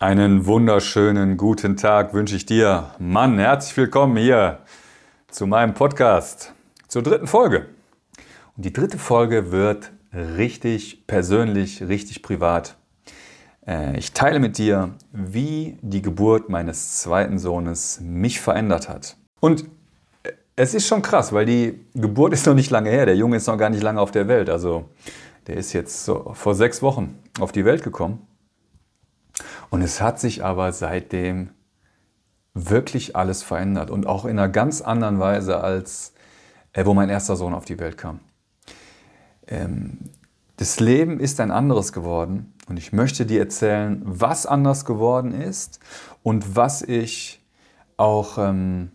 Einen wunderschönen guten Tag wünsche ich dir. Mann, herzlich willkommen hier zu meinem Podcast, zur dritten Folge. Und die dritte Folge wird richtig persönlich, richtig privat. Äh, ich teile mit dir, wie die Geburt meines zweiten Sohnes mich verändert hat. Und es ist schon krass, weil die Geburt ist noch nicht lange her. Der Junge ist noch gar nicht lange auf der Welt. Also der ist jetzt so vor sechs Wochen auf die Welt gekommen. Und es hat sich aber seitdem wirklich alles verändert und auch in einer ganz anderen Weise, als äh, wo mein erster Sohn auf die Welt kam. Ähm, das Leben ist ein anderes geworden und ich möchte dir erzählen, was anders geworden ist und was ich auch ähm,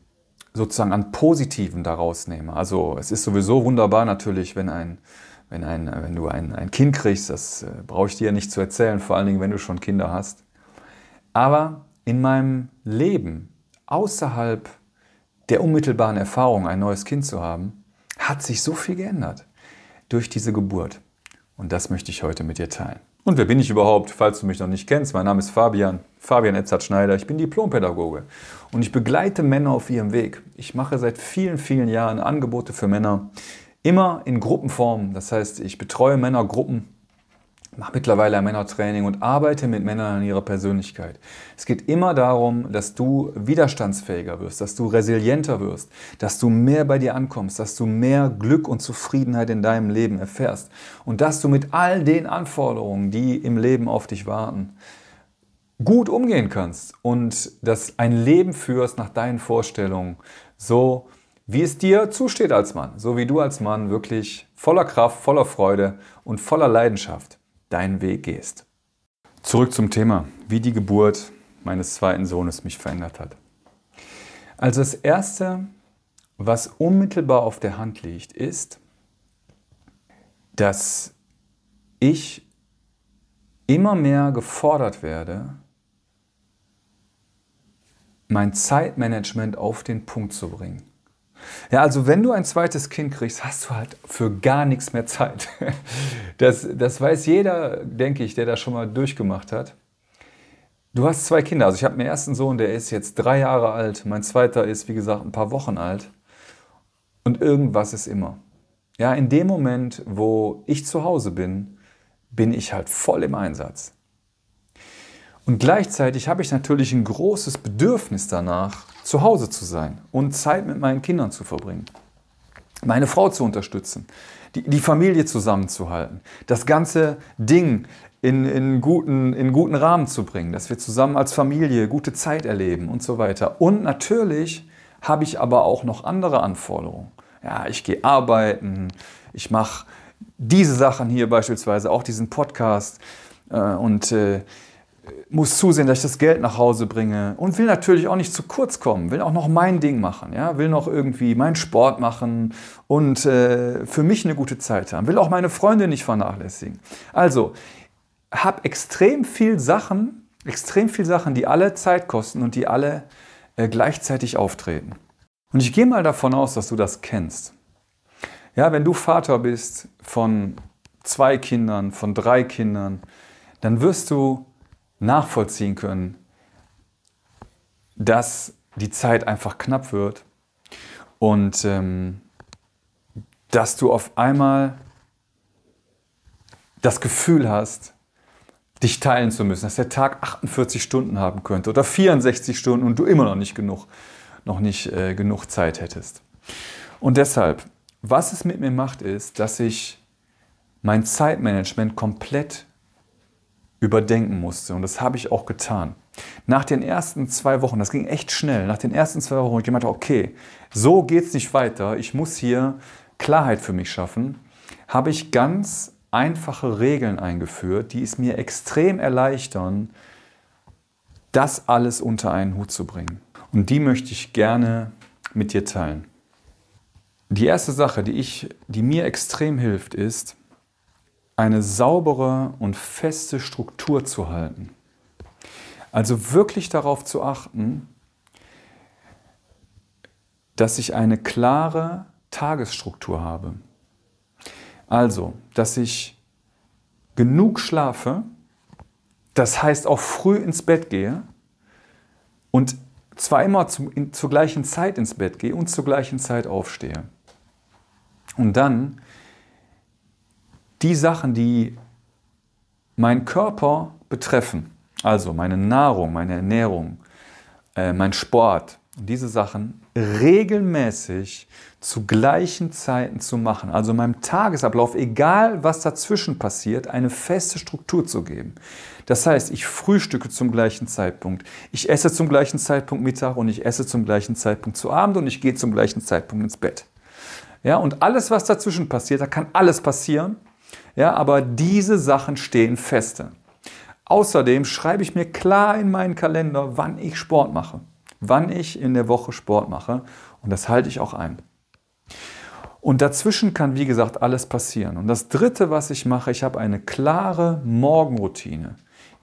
sozusagen an Positiven daraus nehme. Also es ist sowieso wunderbar natürlich, wenn ein wenn, ein, wenn du ein, ein Kind kriegst, das äh, brauche ich dir nicht zu erzählen, vor allen Dingen, wenn du schon Kinder hast. Aber in meinem Leben, außerhalb der unmittelbaren Erfahrung, ein neues Kind zu haben, hat sich so viel geändert durch diese Geburt. Und das möchte ich heute mit dir teilen. Und wer bin ich überhaupt, falls du mich noch nicht kennst? Mein Name ist Fabian, Fabian Edzard-Schneider. Ich bin Diplompädagoge und ich begleite Männer auf ihrem Weg. Ich mache seit vielen, vielen Jahren Angebote für Männer, immer in Gruppenform. Das heißt, ich betreue Männergruppen mache mittlerweile ein Männertraining und arbeite mit Männern an ihrer Persönlichkeit. Es geht immer darum, dass du widerstandsfähiger wirst, dass du resilienter wirst, dass du mehr bei dir ankommst, dass du mehr Glück und Zufriedenheit in deinem Leben erfährst und dass du mit all den Anforderungen, die im Leben auf dich warten, gut umgehen kannst und dass ein Leben führst nach deinen Vorstellungen, so wie es dir zusteht als Mann, so wie du als Mann wirklich voller Kraft, voller Freude und voller Leidenschaft deinen Weg gehst. Zurück zum Thema, wie die Geburt meines zweiten Sohnes mich verändert hat. Also das Erste, was unmittelbar auf der Hand liegt, ist, dass ich immer mehr gefordert werde, mein Zeitmanagement auf den Punkt zu bringen. Ja, also wenn du ein zweites Kind kriegst, hast du halt für gar nichts mehr Zeit. Das, das weiß jeder, denke ich, der das schon mal durchgemacht hat. Du hast zwei Kinder. Also ich habe meinen ersten Sohn, der ist jetzt drei Jahre alt. Mein zweiter ist, wie gesagt, ein paar Wochen alt. Und irgendwas ist immer. Ja, in dem Moment, wo ich zu Hause bin, bin ich halt voll im Einsatz. Und gleichzeitig habe ich natürlich ein großes Bedürfnis danach, zu Hause zu sein und Zeit mit meinen Kindern zu verbringen, meine Frau zu unterstützen, die, die Familie zusammenzuhalten, das ganze Ding in, in, guten, in guten Rahmen zu bringen, dass wir zusammen als Familie gute Zeit erleben und so weiter. Und natürlich habe ich aber auch noch andere Anforderungen. Ja, ich gehe arbeiten, ich mache diese Sachen hier beispielsweise, auch diesen Podcast äh, und äh, muss zusehen, dass ich das Geld nach Hause bringe und will natürlich auch nicht zu kurz kommen, will auch noch mein Ding machen, ja, will noch irgendwie meinen Sport machen und äh, für mich eine gute Zeit haben, will auch meine Freunde nicht vernachlässigen. Also, habe extrem viel Sachen, extrem viel Sachen, die alle Zeit kosten und die alle äh, gleichzeitig auftreten. Und ich gehe mal davon aus, dass du das kennst. Ja, wenn du Vater bist von zwei Kindern, von drei Kindern, dann wirst du nachvollziehen können, dass die Zeit einfach knapp wird und ähm, dass du auf einmal das Gefühl hast, dich teilen zu müssen, dass der Tag 48 Stunden haben könnte oder 64 Stunden und du immer noch nicht genug, noch nicht äh, genug Zeit hättest. Und deshalb, was es mit mir macht, ist, dass ich mein Zeitmanagement komplett überdenken musste. Und das habe ich auch getan. Nach den ersten zwei Wochen, das ging echt schnell, nach den ersten zwei Wochen, ich gemeint, okay, so geht es nicht weiter, ich muss hier Klarheit für mich schaffen, habe ich ganz einfache Regeln eingeführt, die es mir extrem erleichtern, das alles unter einen Hut zu bringen. Und die möchte ich gerne mit dir teilen. Die erste Sache, die, ich, die mir extrem hilft, ist, eine saubere und feste Struktur zu halten. Also wirklich darauf zu achten, dass ich eine klare Tagesstruktur habe. Also, dass ich genug schlafe, das heißt auch früh ins Bett gehe und zwar immer zu, in, zur gleichen Zeit ins Bett gehe und zur gleichen Zeit aufstehe. Und dann die Sachen, die meinen Körper betreffen, also meine Nahrung, meine Ernährung, äh, mein Sport, diese Sachen regelmäßig zu gleichen Zeiten zu machen, also meinem Tagesablauf, egal was dazwischen passiert, eine feste Struktur zu geben. Das heißt, ich frühstücke zum gleichen Zeitpunkt, ich esse zum gleichen Zeitpunkt Mittag und ich esse zum gleichen Zeitpunkt zu Abend und ich gehe zum gleichen Zeitpunkt ins Bett. Ja, und alles, was dazwischen passiert, da kann alles passieren, ja, aber diese Sachen stehen feste. Außerdem schreibe ich mir klar in meinen Kalender, wann ich Sport mache, wann ich in der Woche Sport mache und das halte ich auch ein. Und dazwischen kann, wie gesagt, alles passieren. Und das Dritte, was ich mache, ich habe eine klare Morgenroutine,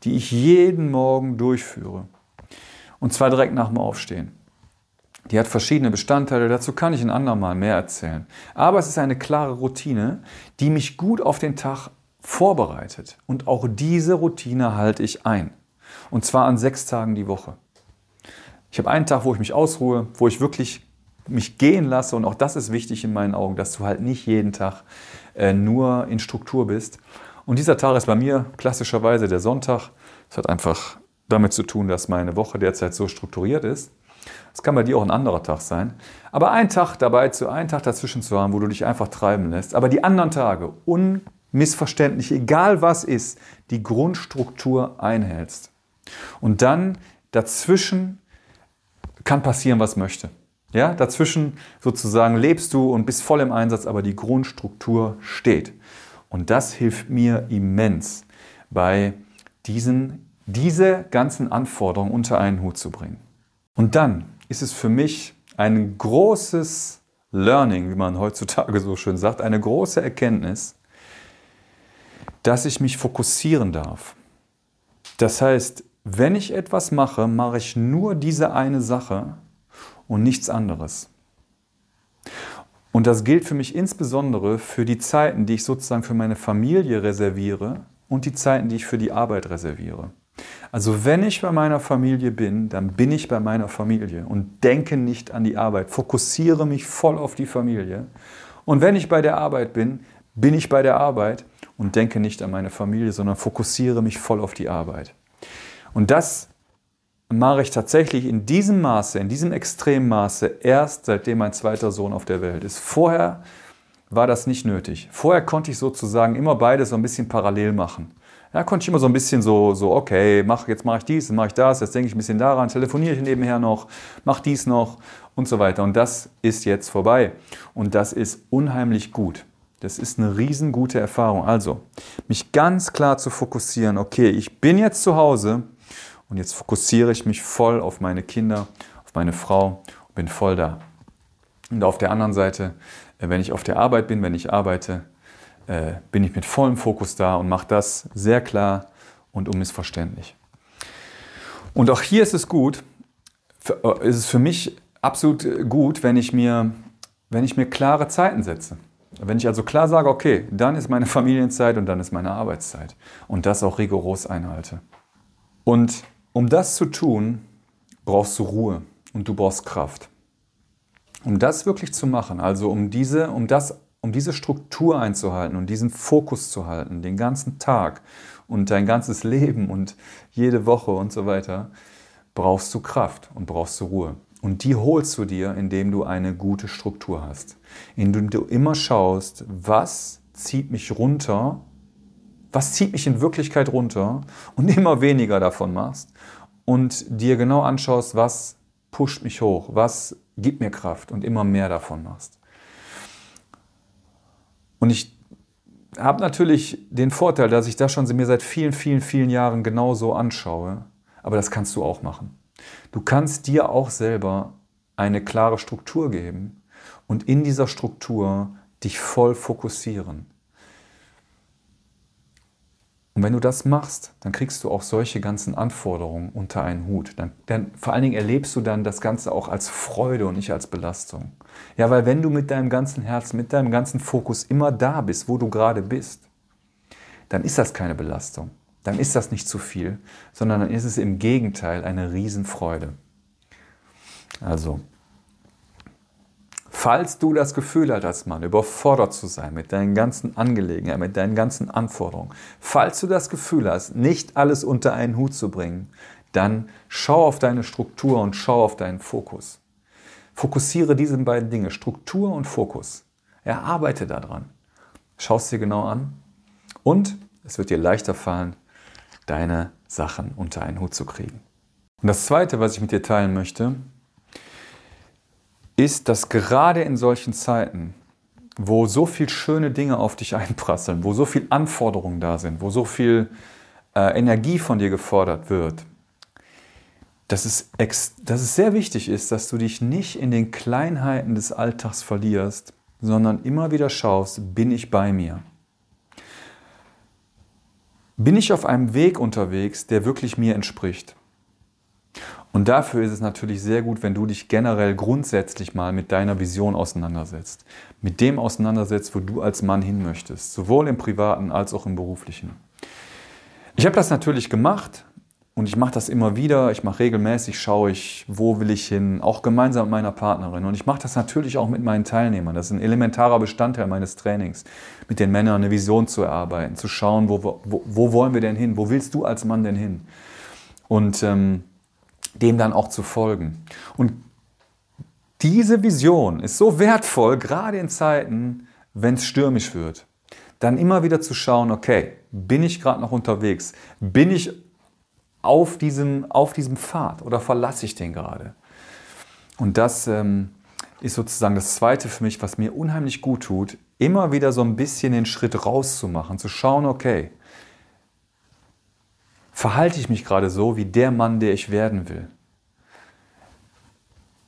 die ich jeden Morgen durchführe. Und zwar direkt nach dem Aufstehen. Die hat verschiedene Bestandteile, dazu kann ich ein andermal mehr erzählen. Aber es ist eine klare Routine, die mich gut auf den Tag vorbereitet. Und auch diese Routine halte ich ein. Und zwar an sechs Tagen die Woche. Ich habe einen Tag, wo ich mich ausruhe, wo ich wirklich mich gehen lasse. Und auch das ist wichtig in meinen Augen, dass du halt nicht jeden Tag äh, nur in Struktur bist. Und dieser Tag ist bei mir klassischerweise der Sonntag. Das hat einfach damit zu tun, dass meine Woche derzeit so strukturiert ist. Es kann bei dir auch ein anderer Tag sein. Aber ein Tag dabei zu, einen Tag dazwischen zu haben, wo du dich einfach treiben lässt. Aber die anderen Tage unmissverständlich, egal was ist, die Grundstruktur einhältst. Und dann dazwischen kann passieren, was möchte. Ja, dazwischen sozusagen lebst du und bist voll im Einsatz, aber die Grundstruktur steht. Und das hilft mir immens bei diesen, diese ganzen Anforderungen unter einen Hut zu bringen. Und dann ist es für mich ein großes Learning, wie man heutzutage so schön sagt, eine große Erkenntnis, dass ich mich fokussieren darf. Das heißt, wenn ich etwas mache, mache ich nur diese eine Sache und nichts anderes. Und das gilt für mich insbesondere für die Zeiten, die ich sozusagen für meine Familie reserviere und die Zeiten, die ich für die Arbeit reserviere. Also wenn ich bei meiner Familie bin, dann bin ich bei meiner Familie und denke nicht an die Arbeit, fokussiere mich voll auf die Familie. Und wenn ich bei der Arbeit bin, bin ich bei der Arbeit und denke nicht an meine Familie, sondern fokussiere mich voll auf die Arbeit. Und das mache ich tatsächlich in diesem Maße, in diesem extremen Maße erst seitdem mein zweiter Sohn auf der Welt ist. Vorher war das nicht nötig. Vorher konnte ich sozusagen immer beides so ein bisschen parallel machen. Ja, konnte ich immer so ein bisschen so, so okay, mach, jetzt mache ich dies, dann mache ich das, jetzt denke ich ein bisschen daran, telefoniere ich nebenher noch, mach dies noch und so weiter. Und das ist jetzt vorbei. Und das ist unheimlich gut. Das ist eine riesengute Erfahrung. Also, mich ganz klar zu fokussieren, okay, ich bin jetzt zu Hause, und jetzt fokussiere ich mich voll auf meine Kinder, auf meine Frau und bin voll da. Und auf der anderen Seite, äh, wenn ich auf der Arbeit bin, wenn ich arbeite, äh, bin ich mit vollem Fokus da und mache das sehr klar und unmissverständlich. Und auch hier ist es gut, äh, ist es für mich absolut gut, wenn ich mir, wenn ich mir klare Zeiten setze. Wenn ich also klar sage, okay, dann ist meine Familienzeit und dann ist meine Arbeitszeit und das auch rigoros einhalte. Und um das zu tun, brauchst du Ruhe und du brauchst Kraft. Um das wirklich zu machen, also um diese, um das, um diese Struktur einzuhalten und diesen Fokus zu halten, den ganzen Tag und dein ganzes Leben und jede Woche und so weiter, brauchst du Kraft und brauchst du Ruhe. Und die holst du dir, indem du eine gute Struktur hast. Indem du immer schaust, was zieht mich runter was zieht mich in Wirklichkeit runter und immer weniger davon machst und dir genau anschaust, was pusht mich hoch, was gibt mir Kraft und immer mehr davon machst. Und ich habe natürlich den Vorteil, dass ich das schon mir seit vielen, vielen, vielen Jahren genauso anschaue, aber das kannst du auch machen. Du kannst dir auch selber eine klare Struktur geben und in dieser Struktur dich voll fokussieren. Und wenn du das machst, dann kriegst du auch solche ganzen Anforderungen unter einen Hut. Dann, dann, vor allen Dingen erlebst du dann das Ganze auch als Freude und nicht als Belastung. Ja, weil wenn du mit deinem ganzen Herzen, mit deinem ganzen Fokus immer da bist, wo du gerade bist, dann ist das keine Belastung. dann ist das nicht zu viel, sondern dann ist es im Gegenteil eine Riesenfreude. Also, falls du das Gefühl hast, als Mann überfordert zu sein mit deinen ganzen Angelegenheiten, mit deinen ganzen Anforderungen, falls du das Gefühl hast, nicht alles unter einen Hut zu bringen, dann schau auf deine Struktur und schau auf deinen Fokus. Fokussiere diese beiden Dinge, Struktur und Fokus. Erarbeite daran. Schau es dir genau an und es wird dir leichter fallen, deine Sachen unter einen Hut zu kriegen. Und das Zweite, was ich mit dir teilen möchte, ist, dass gerade in solchen Zeiten, wo so viele schöne Dinge auf dich einprasseln, wo so viele Anforderungen da sind, wo so viel äh, Energie von dir gefordert wird, dass es, dass es sehr wichtig ist, dass du dich nicht in den Kleinheiten des Alltags verlierst, sondern immer wieder schaust, bin ich bei mir? Bin ich auf einem Weg unterwegs, der wirklich mir entspricht? Und dafür ist es natürlich sehr gut, wenn du dich generell grundsätzlich mal mit deiner Vision auseinandersetzt. Mit dem auseinandersetzt, wo du als Mann hin möchtest. Sowohl im privaten als auch im beruflichen. Ich habe das natürlich gemacht und ich mache das immer wieder. Ich mache regelmäßig, schaue ich, wo will ich hin, auch gemeinsam mit meiner Partnerin. Und ich mache das natürlich auch mit meinen Teilnehmern. Das ist ein elementarer Bestandteil meines Trainings, mit den Männern eine Vision zu erarbeiten, zu schauen, wo, wo, wo wollen wir denn hin, wo willst du als Mann denn hin? Und ähm, dem dann auch zu folgen. Und diese Vision ist so wertvoll, gerade in Zeiten, wenn es stürmisch wird. Dann immer wieder zu schauen, okay, bin ich gerade noch unterwegs? Bin ich auf diesem, auf diesem Pfad oder verlasse ich den gerade? Und das ähm, ist sozusagen das Zweite für mich, was mir unheimlich gut tut, immer wieder so ein bisschen den Schritt rauszumachen, zu schauen, okay, verhalte ich mich gerade so wie der Mann, der ich werden will?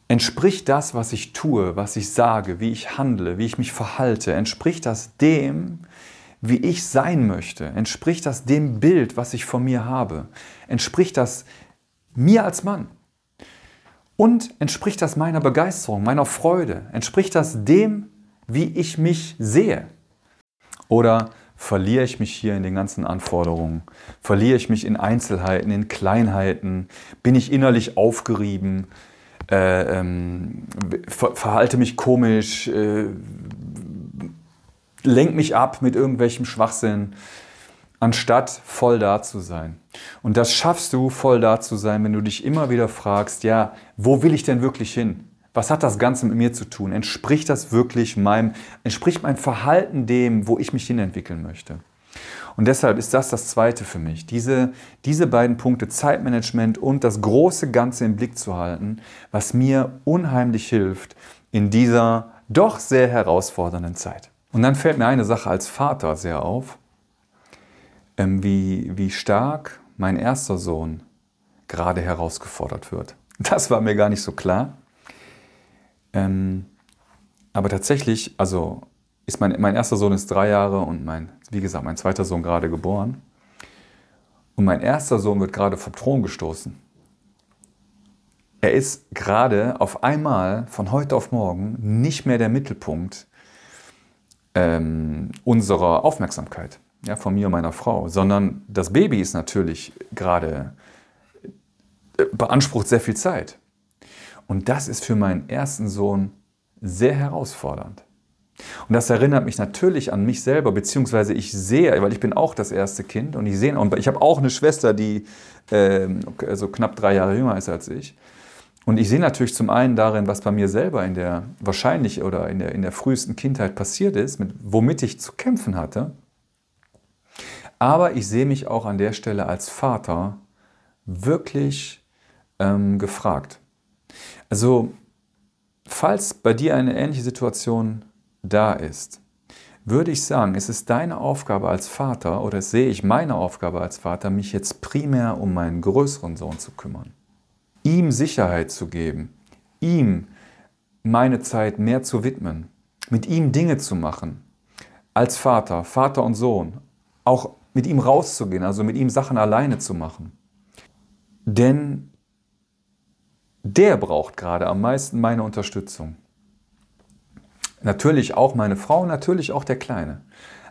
Entspricht das, was ich tue, was ich sage, wie ich handle, wie ich mich verhalte, entspricht das dem, wie ich sein möchte? Entspricht das dem Bild, was ich von mir habe? Entspricht das mir als Mann? Und entspricht das meiner Begeisterung, meiner Freude? Entspricht das dem, wie ich mich sehe? Oder verliere ich mich hier in den ganzen Anforderungen? Verliere ich mich in Einzelheiten, in Kleinheiten? Bin ich innerlich aufgerieben? Äh, ähm, ver verhalte mich komisch? Äh, lenk mich ab mit irgendwelchem Schwachsinn, anstatt voll da zu sein. Und das schaffst du, voll da zu sein, wenn du dich immer wieder fragst, ja, wo will ich denn wirklich hin? Was hat das Ganze mit mir zu tun? Entspricht das wirklich meinem, entspricht mein Verhalten dem, wo ich mich hinentwickeln möchte? Und deshalb ist das das Zweite für mich, diese, diese beiden Punkte Zeitmanagement und das große Ganze im Blick zu halten, was mir unheimlich hilft in dieser doch sehr herausfordernden Zeit. Und dann fällt mir eine Sache als Vater sehr auf, ähm, wie, wie stark mein erster Sohn gerade herausgefordert wird. Das war mir gar nicht so klar. Ähm, aber tatsächlich, also ist mein, mein erster Sohn ist drei Jahre und mein, wie gesagt, mein zweiter Sohn gerade geboren. Und mein erster Sohn wird gerade vom Thron gestoßen. Er ist gerade auf einmal von heute auf morgen nicht mehr der Mittelpunkt ähm, unserer Aufmerksamkeit, ja, von mir und meiner Frau, sondern das Baby ist natürlich gerade, äh, beansprucht sehr viel Zeit. Und das ist für meinen ersten Sohn sehr herausfordernd. Und das erinnert mich natürlich an mich selber, beziehungsweise ich sehe, weil ich bin auch das erste Kind und ich sehe, und ich habe auch eine Schwester, die äh, so knapp drei Jahre jünger ist als ich. Und ich sehe natürlich zum einen darin, was bei mir selber in der wahrscheinlich oder in der, in der frühesten Kindheit passiert ist, mit, womit ich zu kämpfen hatte. Aber ich sehe mich auch an der Stelle als Vater wirklich ähm, gefragt. Also, falls bei dir eine ähnliche Situation da ist, würde ich sagen, es ist deine Aufgabe als Vater oder sehe ich meine Aufgabe als Vater, mich jetzt primär um meinen größeren Sohn zu kümmern. Ihm Sicherheit zu geben, ihm meine Zeit mehr zu widmen, mit ihm Dinge zu machen, als Vater, Vater und Sohn, auch mit ihm rauszugehen, also mit ihm Sachen alleine zu machen. Denn der braucht gerade am meisten meine Unterstützung. Natürlich auch meine Frau, natürlich auch der Kleine.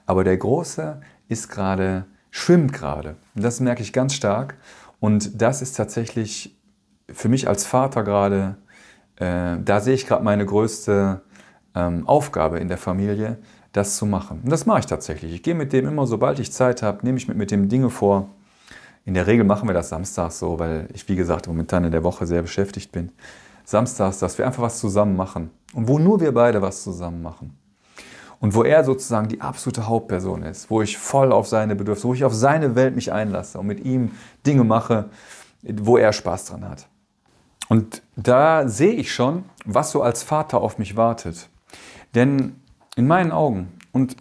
Aber der Große ist gerade schwimmt gerade. Das merke ich ganz stark. Und das ist tatsächlich für mich als Vater gerade, äh, da sehe ich gerade meine größte ähm, Aufgabe in der Familie, das zu machen. Und das mache ich tatsächlich. Ich gehe mit dem immer, sobald ich Zeit habe, nehme ich mit, mit dem Dinge vor. In der Regel machen wir das samstags so, weil ich, wie gesagt, momentan in der Woche sehr beschäftigt bin. Samstags, dass wir einfach was zusammen machen. Und wo nur wir beide was zusammen machen. Und wo er sozusagen die absolute Hauptperson ist, wo ich voll auf seine Bedürfnisse, wo ich auf seine Welt mich einlasse und mit ihm Dinge mache, wo er Spaß dran hat. Und da sehe ich schon, was so als Vater auf mich wartet. Denn in meinen Augen, und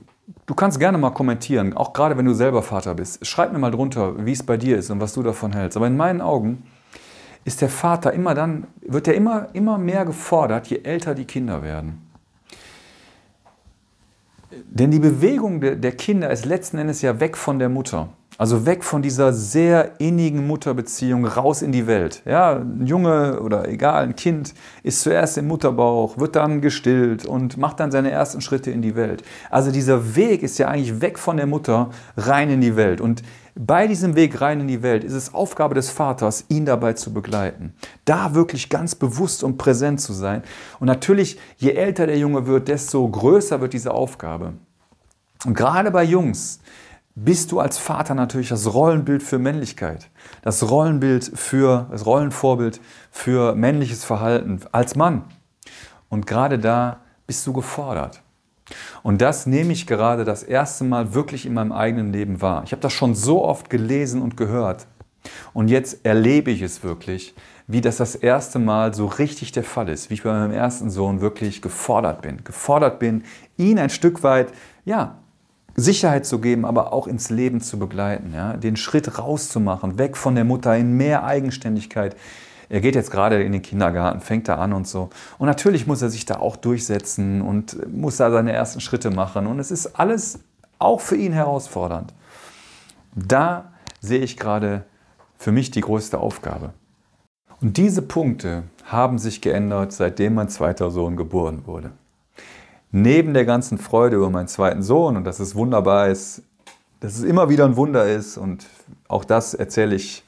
du kannst gerne mal kommentieren, auch gerade wenn du selber Vater bist, schreib mir mal drunter, wie es bei dir ist und was du davon hältst. Aber in meinen Augen ist der Vater immer dann, wird er immer, immer mehr gefordert, je älter die Kinder werden. Denn die Bewegung der Kinder ist letzten Endes ja weg von der Mutter. Also weg von dieser sehr innigen Mutterbeziehung raus in die Welt. Ja, ein Junge oder egal, ein Kind ist zuerst im Mutterbauch, wird dann gestillt und macht dann seine ersten Schritte in die Welt. Also dieser Weg ist ja eigentlich weg von der Mutter rein in die Welt. Und bei diesem Weg rein in die Welt ist es Aufgabe des Vaters, ihn dabei zu begleiten. Da wirklich ganz bewusst und präsent zu sein. Und natürlich, je älter der Junge wird, desto größer wird diese Aufgabe. Und gerade bei Jungs bist du als Vater natürlich das Rollenbild für Männlichkeit, das Rollenbild für, das Rollenvorbild für männliches Verhalten als Mann. Und gerade da bist du gefordert. Und das nehme ich gerade das erste Mal wirklich in meinem eigenen Leben wahr. Ich habe das schon so oft gelesen und gehört. Und jetzt erlebe ich es wirklich, wie das das erste Mal so richtig der Fall ist, wie ich bei meinem ersten Sohn wirklich gefordert bin. Gefordert bin, ihn ein Stück weit, ja, Sicherheit zu geben, aber auch ins Leben zu begleiten, ja? den Schritt rauszumachen, weg von der Mutter in mehr Eigenständigkeit. Er geht jetzt gerade in den Kindergarten, fängt da an und so. Und natürlich muss er sich da auch durchsetzen und muss da seine ersten Schritte machen. Und es ist alles auch für ihn herausfordernd. Da sehe ich gerade für mich die größte Aufgabe. Und diese Punkte haben sich geändert, seitdem mein zweiter Sohn geboren wurde neben der ganzen Freude über meinen zweiten Sohn und dass es wunderbar ist, dass es immer wieder ein Wunder ist und auch das erzähle ich,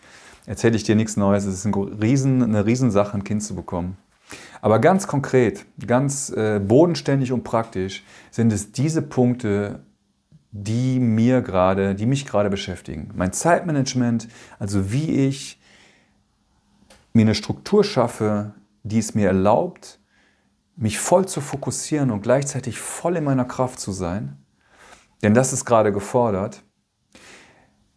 erzähle ich dir nichts Neues. Es ist ein Riesen, eine Riesensache, ein Kind zu bekommen. Aber ganz konkret, ganz äh, bodenständig und praktisch sind es diese Punkte, die mir gerade, die mich gerade beschäftigen. Mein Zeitmanagement, also wie ich mir eine Struktur schaffe, die es mir erlaubt, mich voll zu fokussieren und gleichzeitig voll in meiner Kraft zu sein, denn das ist gerade gefordert,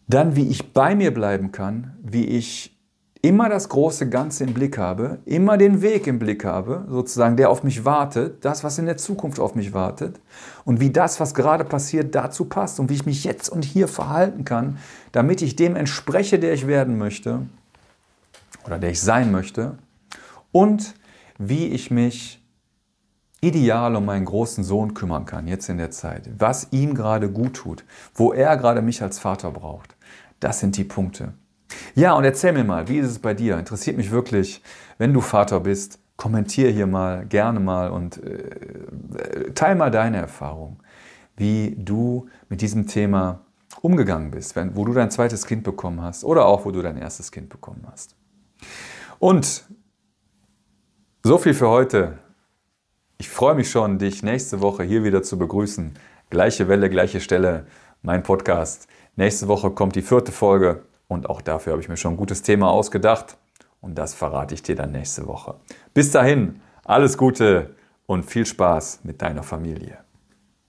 dann wie ich bei mir bleiben kann, wie ich immer das große Ganze im Blick habe, immer den Weg im Blick habe, sozusagen, der auf mich wartet, das, was in der Zukunft auf mich wartet und wie das, was gerade passiert, dazu passt und wie ich mich jetzt und hier verhalten kann, damit ich dem entspreche, der ich werden möchte oder der ich sein möchte und wie ich mich ideal um meinen großen Sohn kümmern kann, jetzt in der Zeit, was ihm gerade gut tut, wo er gerade mich als Vater braucht. Das sind die Punkte. Ja, und erzähl mir mal, wie ist es bei dir? Interessiert mich wirklich, wenn du Vater bist, kommentier hier mal gerne mal und äh, teil mal deine Erfahrung, wie du mit diesem Thema umgegangen bist, wenn, wo du dein zweites Kind bekommen hast oder auch wo du dein erstes Kind bekommen hast. Und so viel für heute. Ich freue mich schon, dich nächste Woche hier wieder zu begrüßen. Gleiche Welle, gleiche Stelle, mein Podcast. Nächste Woche kommt die vierte Folge und auch dafür habe ich mir schon ein gutes Thema ausgedacht und das verrate ich dir dann nächste Woche. Bis dahin, alles Gute und viel Spaß mit deiner Familie.